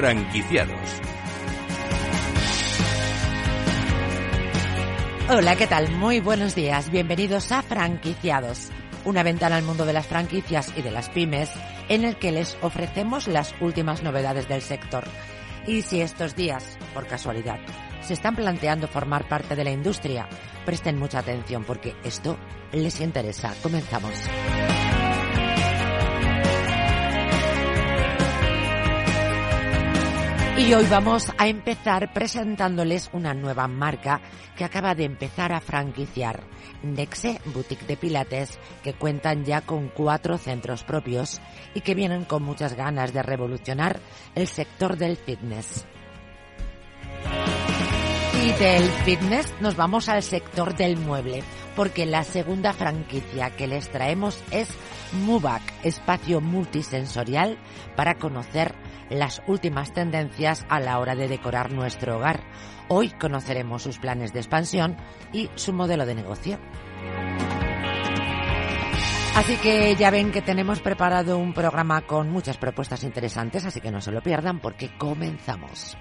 Franquiciados. Hola, ¿qué tal? Muy buenos días. Bienvenidos a Franquiciados, una ventana al mundo de las franquicias y de las pymes en el que les ofrecemos las últimas novedades del sector. Y si estos días, por casualidad, se están planteando formar parte de la industria, presten mucha atención porque esto les interesa. Comenzamos. Y hoy vamos a empezar presentándoles una nueva marca que acaba de empezar a franquiciar. Nexe Boutique de Pilates, que cuentan ya con cuatro centros propios y que vienen con muchas ganas de revolucionar el sector del fitness. Y del fitness nos vamos al sector del mueble, porque la segunda franquicia que les traemos es MUBAC, espacio multisensorial para conocer las últimas tendencias a la hora de decorar nuestro hogar. Hoy conoceremos sus planes de expansión y su modelo de negocio. Así que ya ven que tenemos preparado un programa con muchas propuestas interesantes, así que no se lo pierdan porque comenzamos.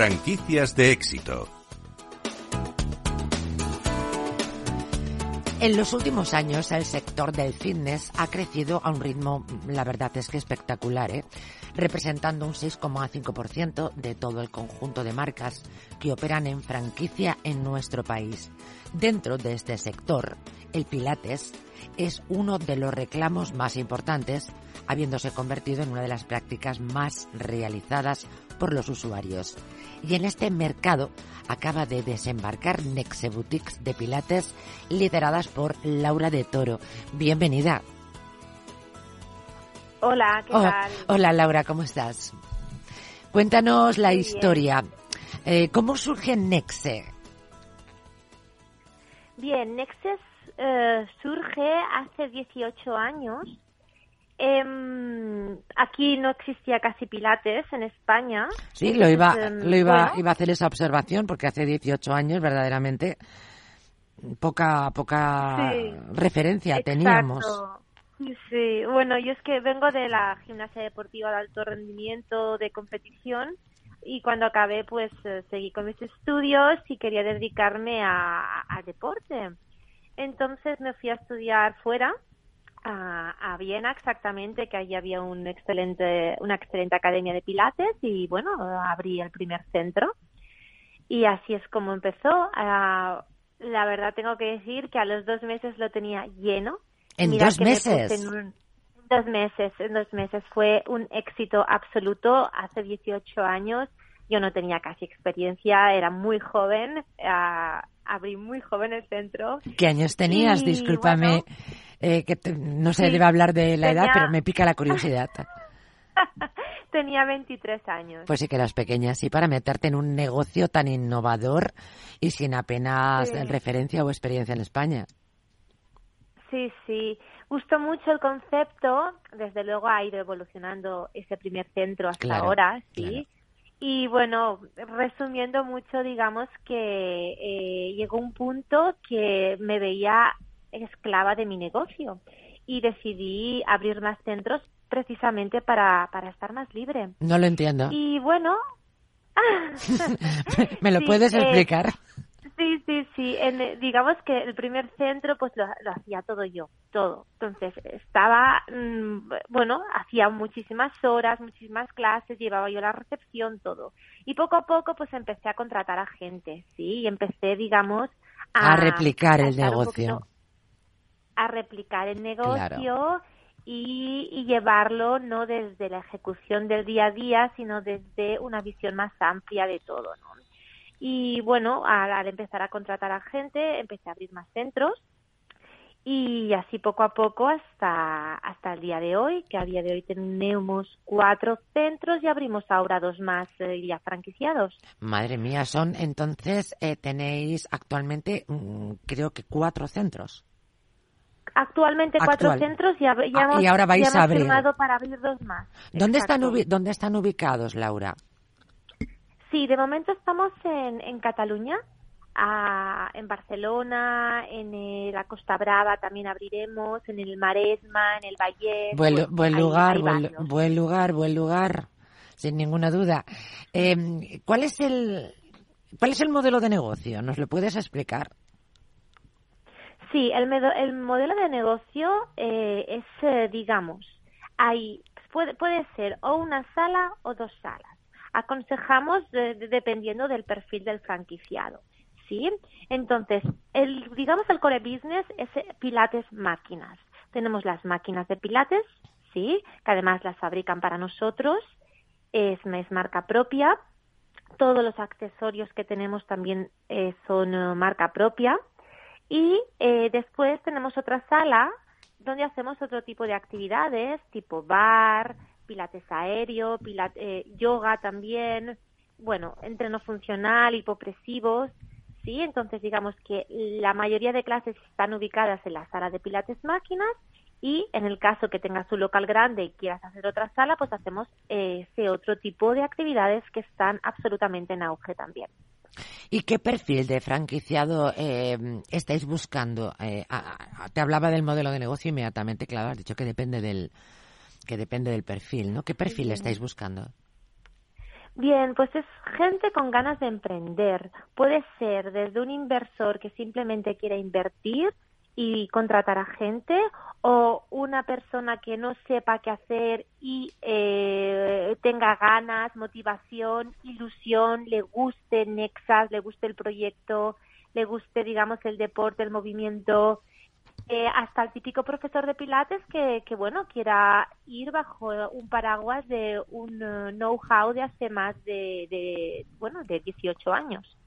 Franquicias de éxito. En los últimos años el sector del fitness ha crecido a un ritmo, la verdad es que espectacular, ¿eh? representando un 6,5% de todo el conjunto de marcas que operan en franquicia en nuestro país. Dentro de este sector, el Pilates es uno de los reclamos más importantes, habiéndose convertido en una de las prácticas más realizadas por los usuarios. Y en este mercado acaba de desembarcar Nexe Boutiques de Pilates lideradas por Laura de Toro. Bienvenida. Hola, ¿qué tal? Hola Laura, ¿cómo estás? Cuéntanos la historia. Eh, ¿Cómo surge Nexe? Bien, Nexe eh, surge hace 18 años. Eh, aquí no existía casi pilates en España. Sí, lo iba, lo iba, bueno, iba a hacer esa observación porque hace 18 años verdaderamente poca, poca Sí, referencia exacto. teníamos. Sí, bueno, yo es que vengo de la gimnasia deportiva de alto rendimiento, de competición, y cuando acabé, pues eh, seguí con mis estudios y quería dedicarme a- al deporte. Entonces me fui a estudiar fuera, a, a Viena exactamente, que allí había un excelente, una excelente academia de pilates y bueno, abrí el primer centro. Y así es como empezó. Ah, la verdad tengo que decir que a los dos meses lo tenía lleno. ¿En Mira dos me meses? en un- dos meses, en dos meses. Fue un éxito absoluto. Hace 18 años yo no tenía casi experiencia, era muy joven. ah, abrí muy joven el centro. ¿Qué años tenías? Y, Discúlpame, bueno, eh, que te- no se Sí, debe hablar de la edad, pero me pica la curiosidad. tenía 23 años. Pues sí que eras pequeña, sí, para meterte en un negocio tan innovador y sin apenas Sí. referencia o experiencia en España. Sí, sí. Gustó mucho el concepto. Desde luego ha ido evolucionando ese primer centro hasta Claro, ahora, sí. claro. Y bueno, resumiendo mucho, digamos que eh, llegó un punto que me veía esclava de mi negocio y decidí abrir más centros precisamente para, para estar más libre. No lo entiendo. Y bueno, ¿Me lo Sí, puedes eh, explicar? Sí, sí, sí. En, digamos que el primer centro, pues lo, lo hacía todo yo, todo. Entonces estaba, mm, bueno, hacía muchísimas horas, muchísimas clases, llevaba yo la recepción, todo. Y poco a poco, pues empecé a contratar a gente, sí, y empecé, digamos, A replicar a el negocio. A replicar el negocio y, y llevarlo no desde la ejecución del día a día, sino desde una visión más amplia de todo, ¿no? Y bueno, al, al empezar a contratar a gente, empecé a abrir más centros y así poco a poco hasta, hasta el día de hoy, que a día de hoy tenemos cuatro centros y abrimos ahora dos más eh, ya franquiciados. Madre mía, son entonces eh, tenéis actualmente mm, creo que cuatro centros. Actualmente cuatro centros y, ya ah, y ahora vais a abrir. firmado para abrir dos más. ¿Dónde están, ¿Dónde están ubicados, Laura? Sí, de momento estamos en, en Cataluña, en Barcelona, en la Costa Brava también abriremos, en el Maresma, en el Valle. Buen, buen lugar, buen, buen, lugar, buen lugar, sin ninguna duda. Eh, ¿Cuál es el cuál es el modelo de negocio? ¿Nos lo puedes explicar? Sí, el, el modelo de negocio eh, es, eh, digamos, hay puede, puede ser o una sala o dos salas. Aconsejamos dependiendo del perfil del franquiciado. ¿sí? Entonces, el, digamos el core business es eh, pilates máquinas. Tenemos las máquinas de pilates, ¿sí? Que además las fabrican para nosotros, es, es marca propia. Todos los accesorios que tenemos también eh, son eh, marca propia. Y después tenemos otra sala donde hacemos otro tipo de actividades, tipo bar, pilates aéreo, pilates, yoga también, bueno, entreno funcional, hipopresivos, ¿sí? Entonces, digamos que la mayoría de clases están ubicadas en la sala de pilates máquinas y en el caso que tengas un local grande y quieras hacer otra sala, pues hacemos ese otro tipo de actividades que están absolutamente en auge también. ¿Y qué perfil de franquiciado eh, estáis buscando? Eh, te hablaba del modelo de negocio inmediatamente, claro, has dicho que depende del que depende del perfil, ¿no? ¿Qué perfil estáis buscando? Bien, pues es gente con ganas de emprender. Puede ser desde un inversor que simplemente quiere invertir y contratar a gente o una persona que no sepa qué hacer y eh, tenga ganas, motivación, ilusión, le guste Nexas, le guste el proyecto, le guste, digamos, el deporte, el movimiento, eh, hasta el típico profesor de Pilates que, que, bueno, quiera ir bajo un paraguas de un eh, know-how de hace más de, de, bueno, de 18 años.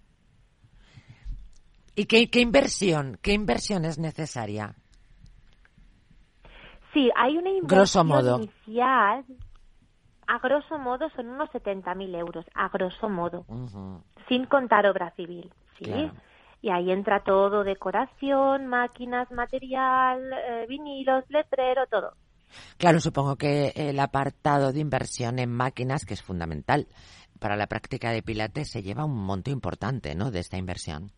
¿Y qué, qué inversión, qué inversión es necesaria? Sí, hay una inversión inicial. A grosso modo son unos 70.000 euros, a grosso modo, sin contar obra civil, ¿sí? y ahí entra todo, decoración, máquinas, material, eh, vinilos, letrero, todo. Claro, supongo que el apartado de inversión en máquinas, que es fundamental para la práctica de pilates, se lleva un monto importante, ¿no?, de esta inversión.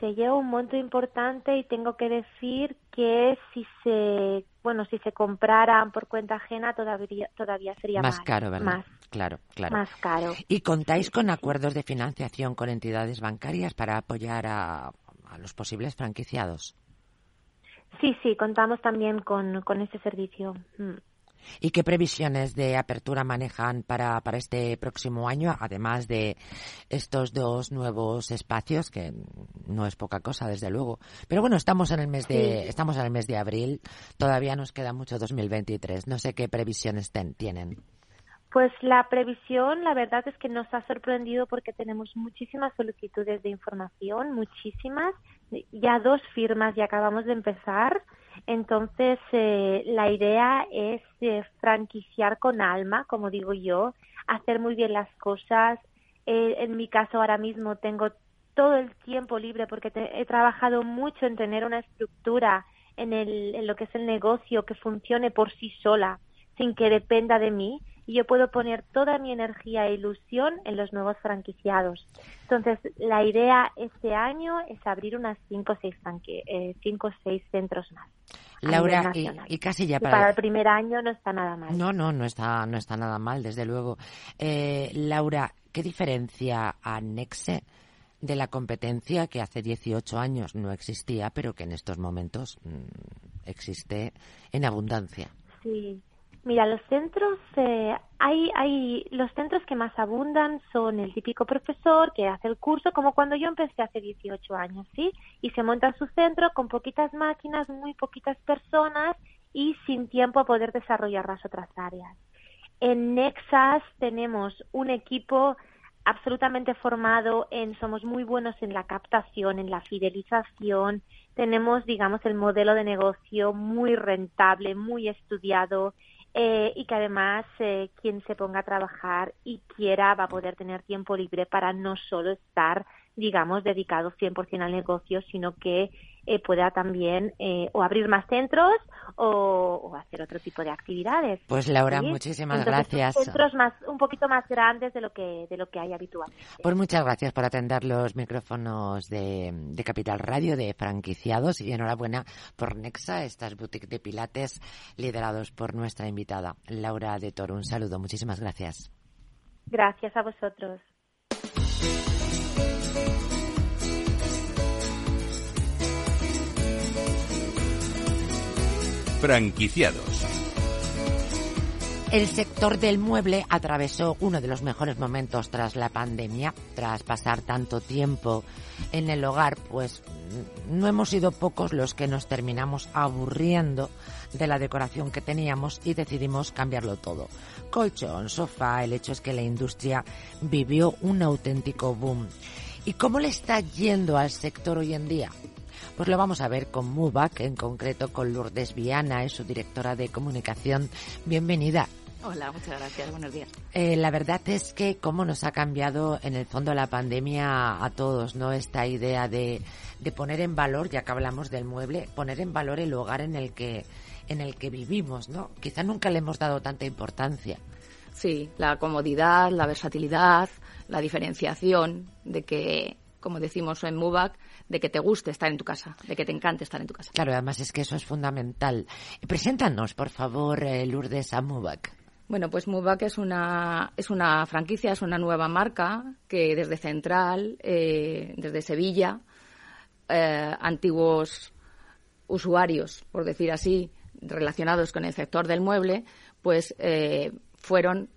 Se lleva un monto importante y tengo que decir que si se, bueno, si se compraran por cuenta ajena todavía todavía sería más, caro, ¿verdad? Más, claro, claro. Más caro. ¿Y contáis con acuerdos de financiación con entidades bancarias para apoyar a, los posibles franquiciados? Sí, sí, contamos también con, con ese servicio. ¿Y qué previsiones de apertura manejan para, para este próximo año, además de estos dos nuevos espacios, que no es poca cosa, desde luego? Pero bueno, estamos en el mes de, estamos en el mes de abril, todavía nos queda mucho 2023. No sé qué previsiones tienen. Pues la previsión, la verdad es que nos ha sorprendido porque tenemos muchísimas solicitudes de información, muchísimas. Ya dos firmas y acabamos de empezar. Entonces, eh, la idea es eh, franquiciar con alma, como digo yo, hacer muy bien las cosas. Eh, en mi caso, ahora mismo tengo todo el tiempo libre porque he trabajado mucho en tener una estructura en, el, en lo que es el negocio que funcione por sí sola, sin que dependa de mí y yo puedo poner toda mi energía e ilusión en los nuevos franquiciados. Entonces, la idea este año es abrir unas cinco o seis, eh, cinco, seis centros más. Laura, y, casi ya para... el primer año no está nada mal. No, no, no está, no está nada mal, desde luego. Eh, Laura, ¿qué diferencia anexe de la competencia que hace 18 años no existía, pero que en estos momentos mm, existe en abundancia? Sí, Mira, los centros, eh, hay, hay, los centros que más abundan son el típico profesor que hace el curso, como cuando yo empecé hace 18 años, ¿sí? Y se monta su centro con poquitas máquinas, muy poquitas personas y sin tiempo a poder desarrollar las otras áreas. En Nexas tenemos un equipo absolutamente formado en, somos muy buenos en la captación, en la fidelización, tenemos, digamos, el modelo de negocio muy rentable, muy estudiado, eh, y que además eh, quien se ponga a trabajar y quiera va a poder tener tiempo libre para no solo estar, digamos, dedicado 100% al negocio, sino que eh, pueda también eh, o abrir más centros o, hacer otro tipo de actividades. Pues Laura, muchísimas gracias. Centros más, un poquito más grandes de lo que de lo que hay habitualmente. Pues muchas gracias por atender los micrófonos de, de Capital Radio de franquiciados y enhorabuena por Nexa, estas boutiques de pilates liderados por nuestra invitada Laura de Toro. Un saludo, muchísimas gracias. Gracias a vosotros. Franquiciados. El sector del mueble atravesó uno de los mejores momentos tras la pandemia, tras pasar tanto tiempo en el hogar, pues no hemos sido pocos los que nos terminamos aburriendo de la decoración que teníamos y decidimos cambiarlo todo. Colchón, sofá, el hecho es que la industria vivió un auténtico boom. ¿Y cómo le está yendo al sector hoy en día? Pues lo vamos a ver con MUBAC, en concreto con Lourdes Viana, es su directora de comunicación. Bienvenida. Hola, muchas gracias. Buenos días. Eh, la verdad es que cómo nos ha cambiado en el fondo la pandemia a todos, ¿no? Esta idea de, de poner en valor, ya que hablamos del mueble, poner en valor el hogar en el que en el que vivimos, ¿no? Quizá nunca le hemos dado tanta importancia. Sí, la comodidad, la versatilidad, la diferenciación de que, como decimos en MUBAC, de que te guste estar en tu casa, de que te encante estar en tu casa. Claro, además es que eso es fundamental. Preséntanos, por favor, eh, Lourdes, a MUBAC. Bueno, pues MUBAC es una, es una franquicia, es una nueva marca que desde Central, eh, desde Sevilla, eh, antiguos usuarios, por decir así, relacionados con el sector del mueble, pues eh, fueron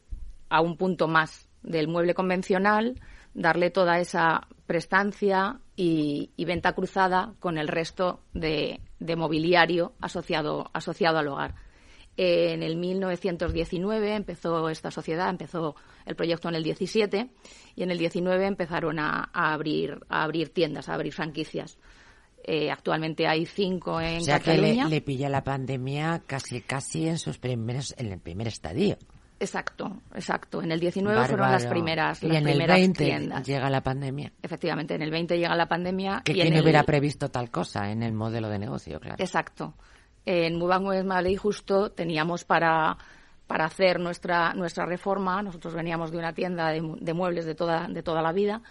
a un punto más del mueble convencional, darle toda esa prestancia y, venta cruzada con el resto de, mobiliario asociado, asociado al hogar. En el 1919 empezó esta sociedad, empezó el proyecto en el 17 y en el 19 empezaron a, abrir, a abrir tiendas, a abrir franquicias. Eh, actualmente hay cinco en o sea Cataluña. que le, pilla la pandemia casi casi en sus primeros en el primer estadio. Exacto, exacto. En el 19 fueron las primeras, las y en el 20 llega la pandemia. Efectivamente, en el 20 llega la pandemia. Que y quién hubiera previsto tal cosa en el modelo de negocio, claro. Exacto. En Mubank Madrid justo teníamos para para hacer nuestra nuestra reforma. Nosotros veníamos de una tienda de, de muebles de toda de toda la vida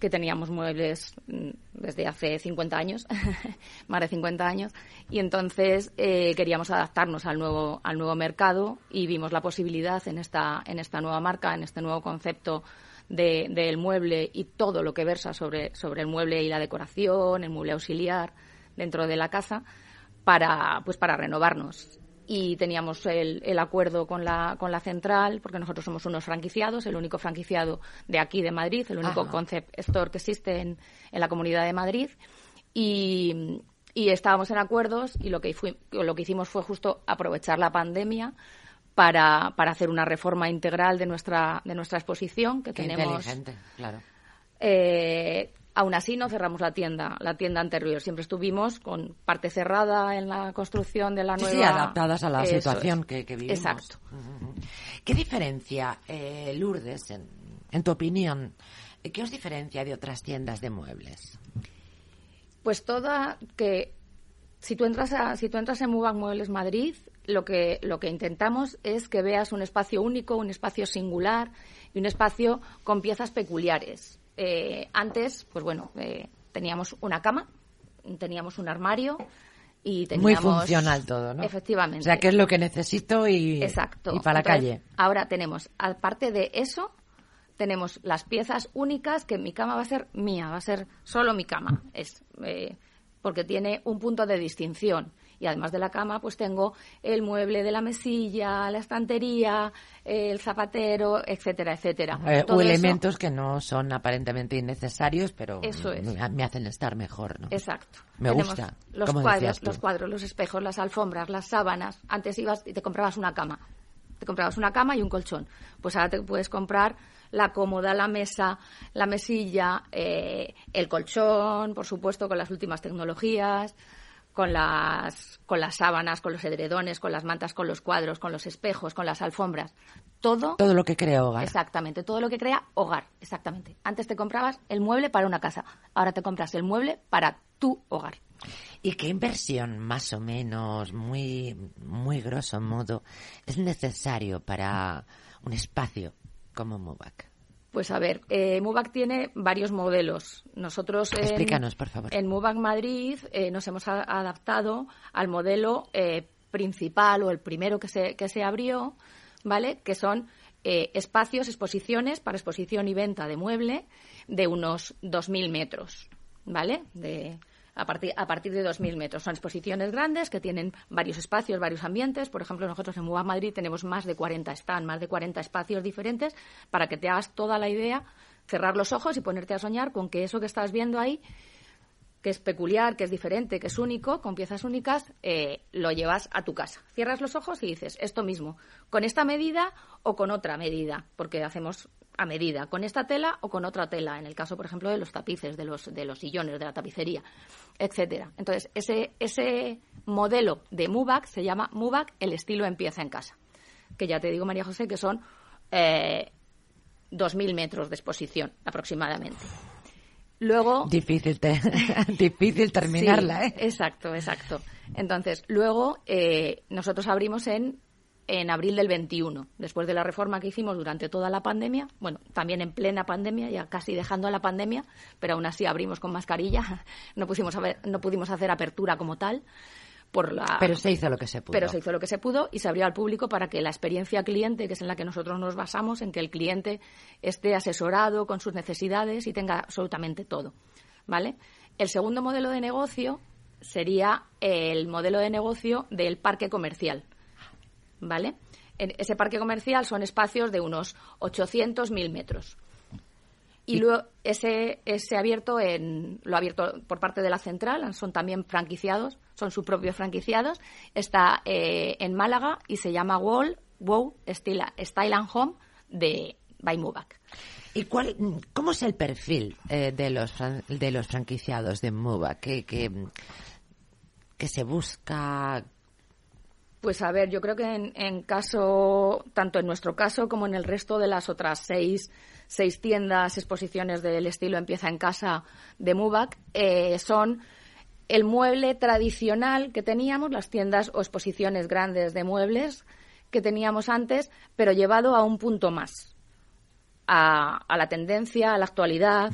que teníamos muebles mm, desde hace 50 años, más de 50 años, y entonces eh, queríamos adaptarnos al nuevo, al nuevo mercado y vimos la posibilidad en esta, en esta nueva marca, en este nuevo concepto del mueble y todo lo que versa sobre, sobre el mueble y la decoración, el mueble auxiliar dentro de la casa, para, pues para renovarnos y teníamos el, el, acuerdo con la, con la central, porque nosotros somos unos franquiciados, el único franquiciado de aquí de Madrid, el único concept store que existe en, en la comunidad de Madrid. Y, y, estábamos en acuerdos y lo que, lo que hicimos fue justo aprovechar la pandemia para, para hacer una reforma integral de nuestra, de nuestra exposición que Qué tenemos. Inteligente, claro. Eh, Aún así, no cerramos la tienda, la tienda anterior. Siempre estuvimos con parte cerrada en la construcción de la nueva. Sí, adaptadas a la situación que, vivimos. Exacto. ¿Qué diferencia, eh, Lourdes, en, tu opinión, qué os diferencia de otras tiendas de muebles? Pues toda que si tú entras a, si tú entras en Mubac Muebles Madrid, lo que lo que intentamos es que veas un espacio único, un espacio singular y un espacio con piezas peculiares eh, antes, pues bueno, eh, teníamos una cama, teníamos un armario y teníamos... Muy funcional todo, ¿no? Efectivamente. O sea, ¿qué es lo que necesito y, Exacto. y para la calle? Ahora tenemos, aparte de eso, tenemos las piezas únicas que mi cama va a ser mía, va a ser solo mi cama. Es... Eh, porque tiene un punto de distinción y además de la cama pues tengo el mueble de la mesilla, la estantería, el zapatero, etcétera, etcétera. Eh, o elementos que no son aparentemente innecesarios, pero eso me hacen estar mejor, ¿no? Exacto. Me gusta. Los cuadros, los cuadros, los espejos, las alfombras, las sábanas. Antes ibas y te comprabas una cama. Te comprabas una cama y un colchón. Pues ahora te puedes comprar la cómoda, la mesa, la mesilla, eh, el colchón, por supuesto, con las últimas tecnologías, con las, con las sábanas, con los edredones, con las mantas, con los cuadros, con los espejos, con las alfombras. Todo. Todo lo que crea hogar. Exactamente, todo lo que crea hogar, exactamente. Antes te comprabas el mueble para una casa, ahora te compras el mueble para tu hogar. ¿Y qué inversión, más o menos, muy, muy grosso modo, es necesario para un espacio como MUBAC? Pues a ver, eh, MUBAC tiene varios modelos. Nosotros en, Explícanos, por favor. en MUBAC Madrid eh, nos hemos a- adaptado al modelo eh, principal o el primero que se, que se abrió, ¿vale? Que son eh, espacios, exposiciones para exposición y venta de mueble de unos 2.000 metros, ¿vale? De, a, partir, a partir de 2.000 metros. Son exposiciones grandes que tienen varios espacios, varios ambientes. Por ejemplo, nosotros en MUBAC Madrid tenemos más de 40 stands, más de 40 espacios diferentes para que te hagas toda la idea, cerrar los ojos y ponerte a soñar con que eso que estás viendo ahí que es peculiar, que es diferente, que es único, con piezas únicas, eh, lo llevas a tu casa. Cierras los ojos y dices, esto mismo, con esta medida o con otra medida, porque hacemos a medida, con esta tela o con otra tela, en el caso, por ejemplo, de los tapices, de los, de los sillones, de la tapicería, etcétera. Entonces, ese, ese modelo de MUBAC se llama MUBAC, el estilo empieza en casa, que ya te digo, María José, que son eh, 2.000 metros de exposición aproximadamente. Luego, Difícil, te- difícil terminarla, Sí, ¿eh? Exacto, exacto. Entonces, luego eh, nosotros abrimos en, en abril del 21, después de la reforma que hicimos durante toda la pandemia, bueno, también en plena pandemia, ya casi dejando a la pandemia, pero aún así abrimos con mascarilla, no, pusimos a ver- no pudimos hacer apertura como tal. Por la, Pero se hizo lo que se pudo. pero se hizo lo que se pudo y se abrió al público para que la experiencia cliente, que es en la que nosotros nos basamos, en que el cliente esté asesorado con sus necesidades y tenga absolutamente todo. ¿Vale? El segundo modelo de negocio sería el modelo de negocio del parque comercial. ¿Vale? En ese parque comercial son espacios de unos 800.000 metros. Y luego ese, ese abierto en, lo abierto por parte de la central, son también franquiciados, son sus propios franquiciados. Está eh, en Málaga y se llama Wall, Wow Style, Style and Home de by Mubac. ¿Y cuál, cómo es el perfil eh, de, los, de los franquiciados de MUBA? ¿Qué, qué, qué se busca? Pues a ver, yo creo que en, en caso, tanto en nuestro caso como en el resto de las otras seis, seis tiendas, exposiciones del estilo Empieza en Casa de Mubac, eh, son el mueble tradicional que teníamos, las tiendas o exposiciones grandes de muebles que teníamos antes, pero llevado a un punto más, a, a la tendencia, a la actualidad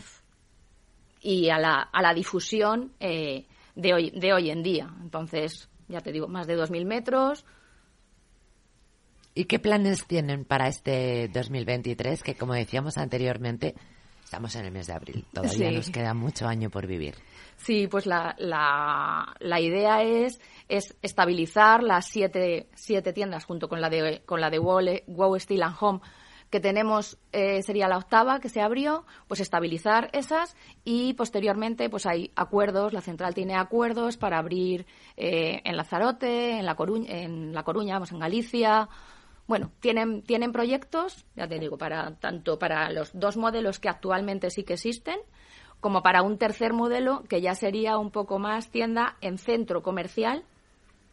y a la, a la difusión eh, de, hoy, de hoy en día. Entonces, ya te digo, más de 2.000 metros. ¿Y qué planes tienen para este 2023? Que como decíamos anteriormente, estamos en el mes de abril. Todavía Sí. nos queda mucho año por vivir. Sí, pues la, la, la idea es, es estabilizar las siete, siete tiendas junto con la de, con la de Wow, Wow Steel and Home que tenemos eh, sería la octava que se abrió, pues estabilizar esas y posteriormente pues hay acuerdos, la central tiene acuerdos para abrir eh, en Lanzarote, en La Coruña, en La Coruña, vamos en Galicia. Bueno, tienen, tienen proyectos, ya te digo, para tanto para los dos modelos que actualmente sí que existen, como para un tercer modelo que ya sería un poco más tienda en centro comercial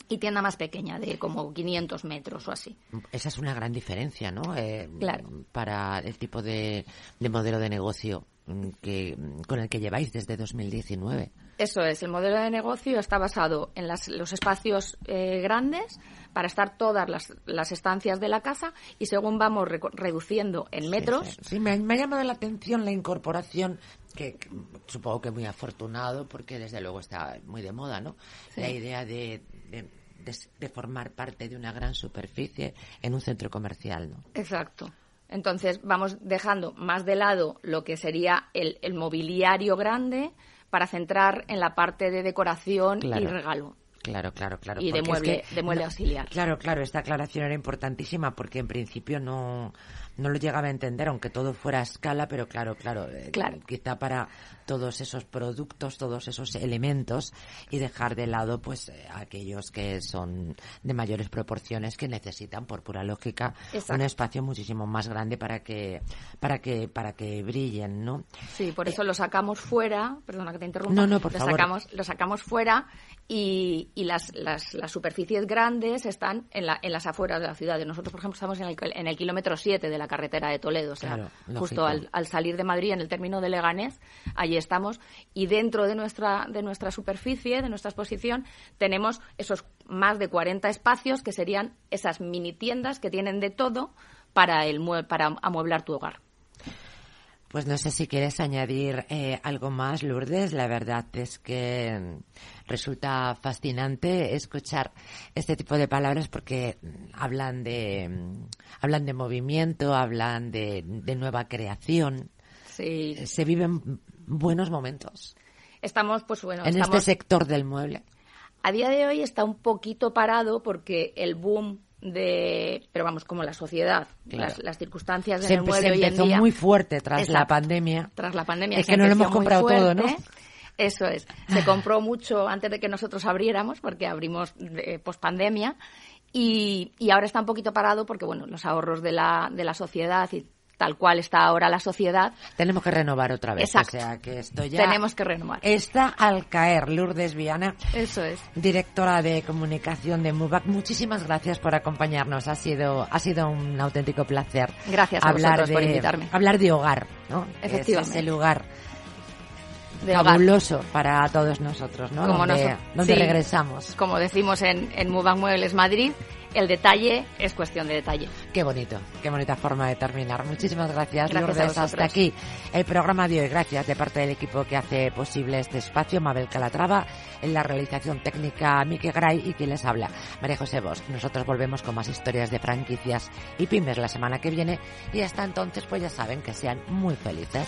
y tienda más pequeña, de como 500 metros o así. Esa es una gran diferencia, ¿no? Eh, Claro. Para el tipo de, de modelo de negocio mm, que, con el que lleváis desde 2019. Eso es, el modelo de negocio está basado en las- los espacios eh, grandes para estar todas las, las estancias de la casa y según vamos reduciendo en metros, Sí, sí. Sí, me, me ha llamado la atención la incorporación, que, que supongo que muy afortunado, porque desde luego está muy de moda, ¿no? Sí. La idea de, de, de- de formar parte de una gran superficie en un centro comercial, ¿no? Exacto. Entonces vamos dejando más de lado lo que sería el, el mobiliario grande para centrar en la parte de decoración y regalo. Claro, claro, claro. Y de es mueble- que de mueble auxiliar. Claro, claro, esta aclaración era importantísima porque en principio no, no lo llegaba a entender, aunque todo fuera a escala, pero claro, claro, eh, Claro. quizá para todos esos productos, todos esos elementos y dejar de lado pues eh, aquellos que son de mayores proporciones que necesitan por pura lógica Exacto. un espacio muchísimo más grande para que para que para que brillen, ¿no? Sí, por eso lo sacamos fuera, perdona que te interrumpa, No, no, por lo favor. sacamos, lo sacamos fuera y, y las, las, las superficies grandes están en, la, en las afueras de la ciudad. Nosotros, por ejemplo, estamos en el, en el kilómetro 7 de la carretera de Toledo, o sea, Claro, justo al, al salir de Madrid, en el término de Leganés, allí detalle estamos y dentro de nuestra, de nuestra superficie, de nuestra exposición, tenemos esos más de 40 espacios que serían esas mini tiendas que tienen de todo para, el, para amueblar tu hogar. Pues no sé si quieres añadir eh, algo más, Lourdes. La verdad es que resulta fascinante escuchar este tipo de palabras porque hablan de hablan de movimiento, hablan de, nueva creación. Sí. Se viven buenos momentos. Estamos, pues bueno, en este sector del mueble. A día de hoy está un poquito parado porque el boom de, pero vamos, como la sociedad, las, circunstancias de se, se empezó muy fuerte tras la pandemia. Tras la pandemia. Es que no lo hemos comprado todo, ¿no? Eso es. Se compró mucho antes de que nosotros abriéramos, porque abrimos post pandemia. Y, y, ahora está un poquito parado porque, bueno, los ahorros de la, de la sociedad y tal cual está ahora la sociedad. Tenemos que renovar otra vez. Exacto. O sea que esto ya Tenemos que renovar. Está al caer. Lourdes Viana. Eso es. Directora de comunicación de MUBAC. Muchísimas gracias por acompañarnos. Ha sido, ha sido un auténtico placer. Gracias a hablar de, por invitarme. Hablar de hogar, ¿no? Efectivamente. Es ese lugar fabuloso para todos nosotros, ¿no? Como donde, donde regresamos. Como decimos en, en Mubac Muebles Madrid, el detalle es cuestión de detalle. Qué bonito, qué bonita forma de terminar. Muchísimas gracias, gracias Lourdes. Hasta aquí el programa de hoy. Gracias de parte del equipo que hace posible este espacio, Mabel Calatrava, en la realización técnica Mike Gray y quien les habla, María José Bosch. Nosotros volvemos con más historias de franquicias y pymes la semana que viene y hasta entonces pues ya saben que sean muy felices.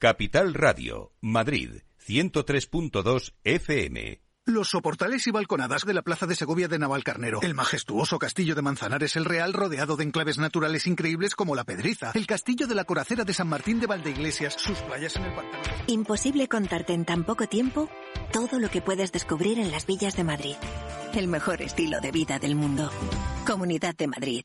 Capital Radio, Madrid, 103.2 FM. Los soportales y balconadas de la Plaza de Segovia de Navalcarnero, el majestuoso castillo de Manzanares el Real rodeado de enclaves naturales increíbles como la Pedriza, el castillo de la Coracera de San Martín de Valdeiglesias, sus playas en el pantano. Imposible contarte en tan poco tiempo todo lo que puedes descubrir en las villas de Madrid. El mejor estilo de vida del mundo. Comunidad de Madrid.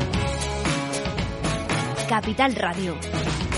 Capital Radio.